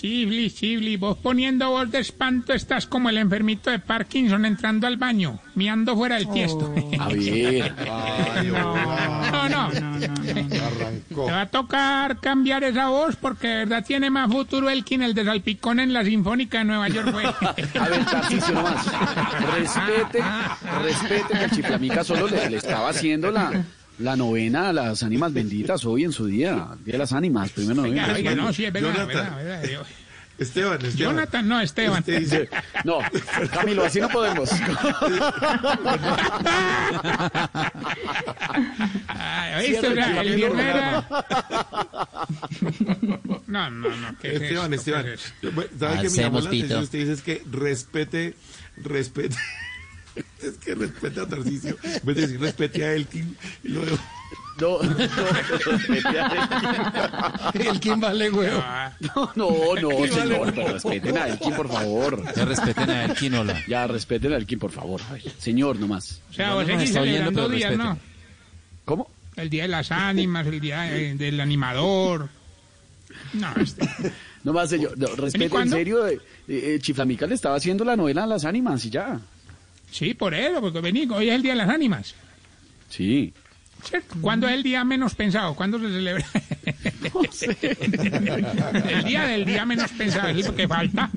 Chiflis, chiflis. Vos poniendo voz de espanto estás como el enfermito de Parkinson entrando al baño, miando fuera del tiesto. A ver, No, no. Te va a tocar cambiar esa voz porque de verdad tiene más futuro el que en el de Salpicón en la Sinfónica de Nueva York. güey. a ver, Tarcisio nomás. Respete, respete que chiflamica solo le, le estaba haciendo la, la novena a las ánimas benditas hoy en su día. Día de las ánimas, primero de Oiga, noviembre. oiga, no, sí, es verdad, verdad, verdad. Esteban, Esteban. Jonathan, no, Esteban. Usted dice, No, Camilo, así no podemos. Ay, ¿oíste? Sea, el el viernes era... programa. No, no, no. ¿qué es Esteban? Esteban. ¿Qué es esto? Yo- bueno, ¿Sabe qué me llamó la atención? Usted dice que respete, respete. Es que respete a Tarcisio. En vez de decir respete a Elkin. Y luego, No, no, respete a él. el Kim vale. Ah, No, no, no, señor, pero respeten a Elkin, por favor. Que respeten a Elkin, hola. Ya, respeten a Elkin, por favor. Ay, señor, nomás. O sea, vos no seguís celebrando días, ¿no? ¿Cómo? El día de las ánimas, el día eh, del animador. No, este... Nomás, señor, no, respete, en serio. eh, eh, Chiflamica le estaba haciendo la novela a las ánimas y ya. Sí, por eso, porque vení, hoy es el día de las ánimas. Sí. ¿Cierto? ¿Cuándo es el día menos pensado? ¿Cuándo se celebra? el día del día menos pensado, es lo que falta.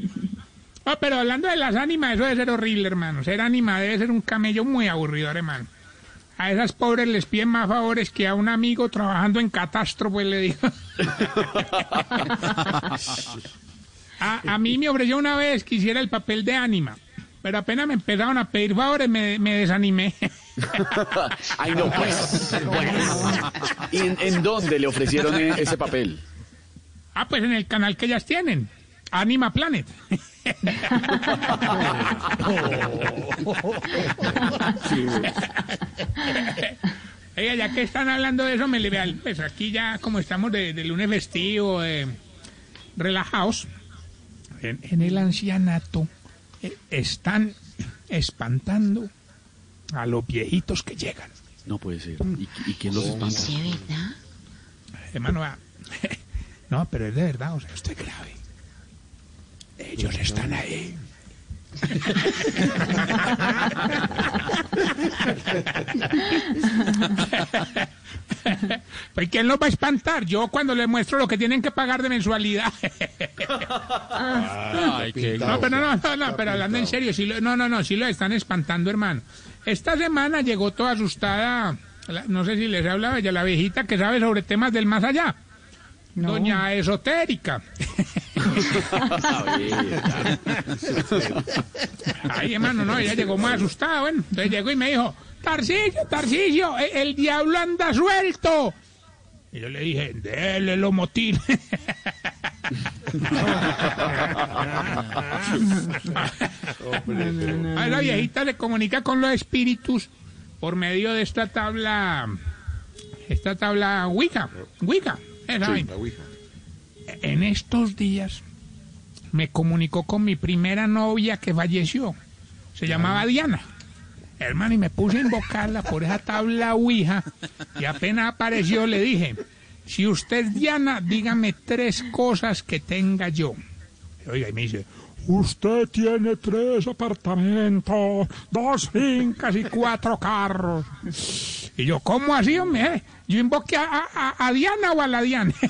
Ah, pero hablando de las ánimas, eso debe ser horrible, hermano. Ser ánima debe ser un camello muy aburrido, hermano. A esas pobres les piden más favores que a un amigo trabajando en catástrofe, le digo. a, a mí me ofreció una vez que hiciera el papel de ánima, pero apenas me empezaron a pedir favores, me, me desanimé. Ay, no, pues. ¿Y en, en dónde le ofrecieron eh, ese papel? Ah, pues en el canal que ellas tienen. Anima Planet. Oiga, ya que están hablando de eso, me le vean. Pues aquí ya, como estamos de, de lunes festivo, eh, relajados, en, en el ancianato están espantando a los viejitos que llegan. No puede ser. ¿Y, y quién los espanta? ¿De verdad? Hermano, ah, no, pero es de verdad, o sea, esto es grave. Ellos están ahí. Pues ¿quién los va a espantar? Yo cuando les muestro lo que tienen que pagar de mensualidad. Ay, qué No, pero no, no, no, pero hablando en serio, sí lo- no, no, no, sí lo están espantando, hermano. Esta semana llegó toda asustada, no sé si les hablado ella, la viejita que sabe sobre temas del más allá. Doña Esotérica. Ay, hermano, no, ella llegó muy asustada, bueno. Entonces llegó y me dijo, Tarcisio, Tarcisio, e- el, diablo anda suelto. Y yo le dije, dele lo motín. A la viejita se comunica con los espíritus por medio de esta tabla, esta tabla Wicca, Wicca, esa vaina. La Ouija. En estos días me comunicó con mi primera novia que falleció. Se llamaba Diana. Hermano, y me puse a invocarla por esa tabla Ouija. Y apenas apareció, le dije: Si usted Diana, dígame tres cosas que tenga yo. Oiga, y me dice: Usted tiene tres apartamentos, dos fincas y cuatro carros. Y yo, ¿cómo así, hombre? Yo invoqué a, a- Diana o a la Diana.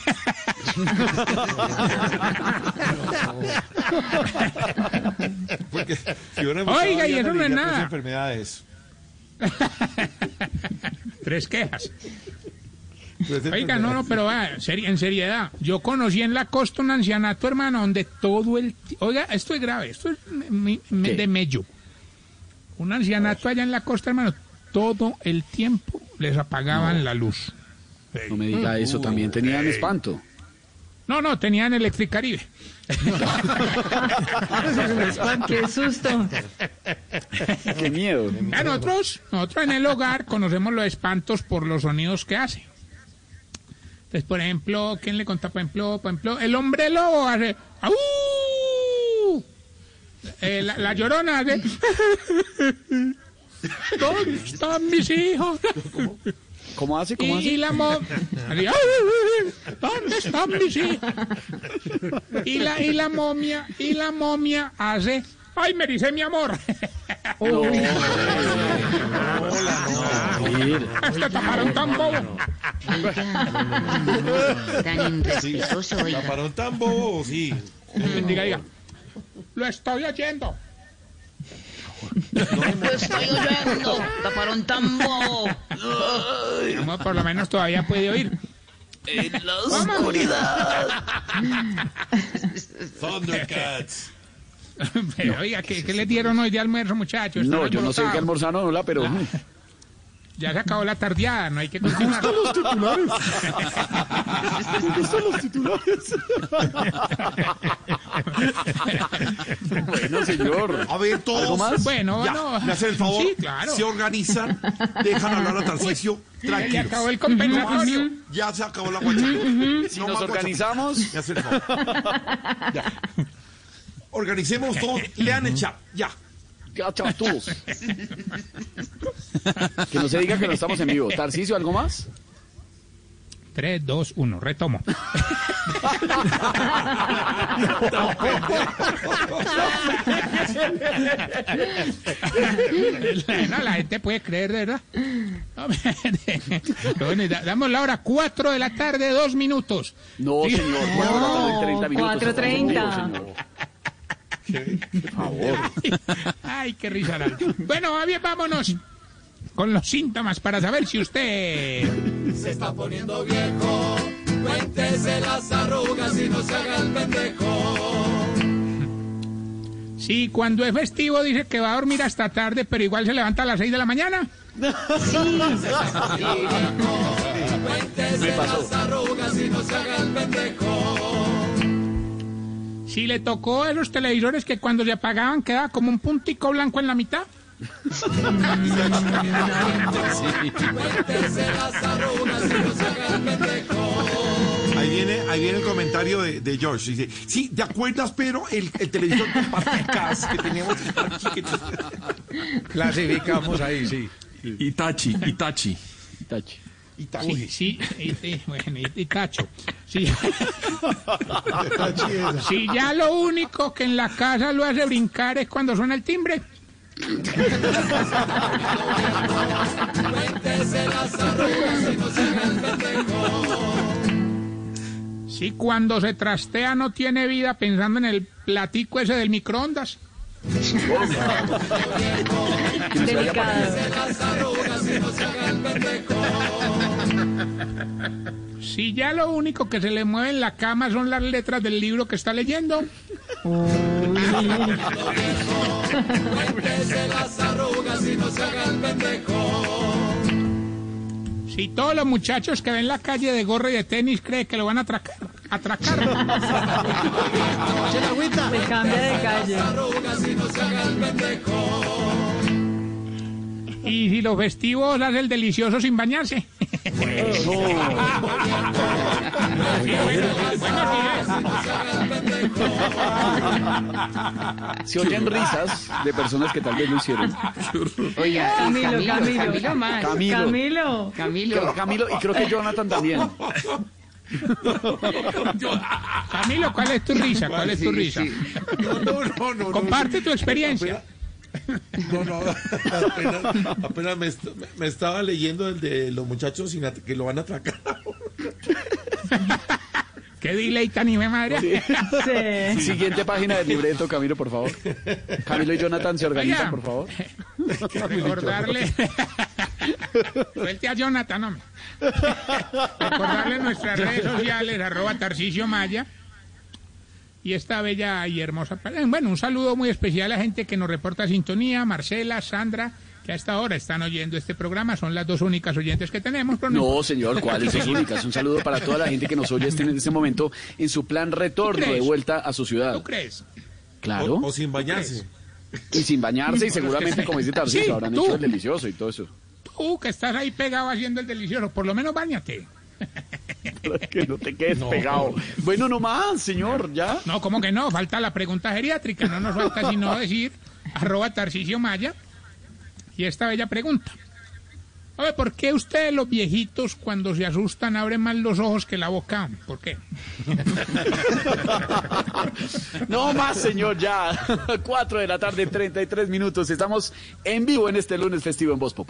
Porque si Oiga, y eso no es pues, nada. enfermedades. Tres quejas. Oiga, no, no, pero va, en seriedad. Yo conocí en la costa un ancianato, hermano, donde todo el... Oiga, esto es grave, esto es me- me- de mello. un ancianato allá en la costa, hermano, todo el tiempo les apagaban la luz. No me diga eso, también tenían espanto. No, no, tenían Electricaribe. Qué susto. Qué miedo. Ya nosotros, nosotros en el hogar conocemos los espantos por los sonidos que hace. Entonces, por ejemplo, ¿quién le contó? Por ejemplo, por ejemplo, el hombre lobo hace ¡Au! Eh, la, la llorona hace ¿Dónde están mis hijos? ¿Cómo hace? ¿Cómo Y, hace? y la mo... hace, "Ay, ¿Dónde están mis hijos? Y la, y la momia, y la momia hace ¡Ay, me dice mi amor! Este taparón tan bobo. Tan. Taparón tan bobo, sí. Diga, diga. Lo estoy oyendo. Lo estoy oyendo. Taparon tan bobo. Amor, por lo menos todavía puede oír. En la oscuridad. Thundercats. Pero, oiga, ¿qué, qué le dieron hoy de almuerzo, muchachos? No, yo no sé qué almorzaron, hola, pero mm, Ya se acabó la tardeada, no hay que continuar. los titulares. ¿Dónde están los titulares? bueno, señor. A ver, todos. ¿Algo más? Bueno, Ya, no. me hacen el favor. Sí, claro. Se organizan, dejan hablar a Tarcisio. Ya Tranquilos. acabó el No más, compensatorio. ya se acabó la guachaca. Si No nos más organizamos. Me hace el favor. Ya. Organicemos todos. Lean el chat. Ya. ya, todos. Que no se diga que no estamos en vivo. Tarcicio, ¿algo más? 3, 2, 1, retomo. no, la gente puede creer, de verdad. Bueno, damos la hora 4 de la tarde, 2 minutos. No, señor. Cuatro de la tarde, 30 minutos. 4:30. Por favor. Ay, qué risa. Bueno, va bien, vámonos con los síntomas para saber si usted... Sí, cuando es festivo dice que va a dormir hasta tarde, pero igual se levanta a las 6 de la mañana. Me pasó. Si le tocó a esos televisores que cuando se apagaban quedaba como un puntico blanco en la mitad. Ahí viene, ahí viene el comentario de, de George. Dice, sí, ¿te acuerdas, pero el, el televisor con paticas que teníamos aquí? que- Clasificamos ahí, sí. Itachi, Itachi. Tachi. Y ta- Sí, bueno, y- y tacho. Sí. Si ya lo único que en la casa lo hace brincar es cuando suena el timbre. Si cuando se trastea no tiene vida pensando en el platico ese del microondas. Si ya lo único que se le mueve en la cama son las letras del libro que está leyendo. Si todos los muchachos que ven la calle de gorra y de tenis creen que lo van a atracar, atracar. Se cambia de calle. Y si los festivos hacen el delicioso sin bañarse. Bueno, sí, Se oyen risas de personas que tal vez lo hicieron. Oiga, y Camilo, Camilo. Camilo más. Camilo. Camilo. Camilo. Creo- Camilo y creo que Jonathan también. Camilo, ¿cuál es tu risa? ¿Cuál es tu risa? No, no, no, no. Comparte tu experiencia. No, no, apenas, apenas me, est- me estaba leyendo el de los muchachos sin que lo van a atracar. Qué delay tan y me madre. Sí. Siguiente página del libreto, Camilo, por favor. Camilo y Jonathan se organizan, Oiga. por favor. Recordarle. Suelte a Jonathan, hombre. Recordarle nuestras redes sociales, arroba Tarcicio Maya. Y esta bella y hermosa... Bueno, un saludo muy especial a la gente que nos reporta sintonía, Marcela, Sandra, que a esta hora están oyendo este programa, son las dos únicas oyentes que tenemos. pero no No, señor, ¿cuáles son únicas? Un saludo para toda la gente que nos oye este- en este momento en su plan retorno de vuelta a su ciudad. ¿Tú crees? Claro. O, o sin bañarse. Y sin bañarse y seguramente, como dice Tarcísio, Sí, habrán tú. hecho el delicioso y todo eso. Tú que estás ahí pegado haciendo el delicioso, por lo menos bañate. Para que no te quedes pegado. Bueno, no más, señor, ya. No, como que no, falta la pregunta geriátrica, no nos falta sino decir arroba Tarcisio Maya y esta bella pregunta. A ver, ¿por qué ustedes los viejitos cuando se asustan abren más los ojos que la boca? ¿Por qué? No más, señor, ya. Cuatro de la tarde, 33 minutos. Estamos en vivo en este lunes festivo en Voz Pop.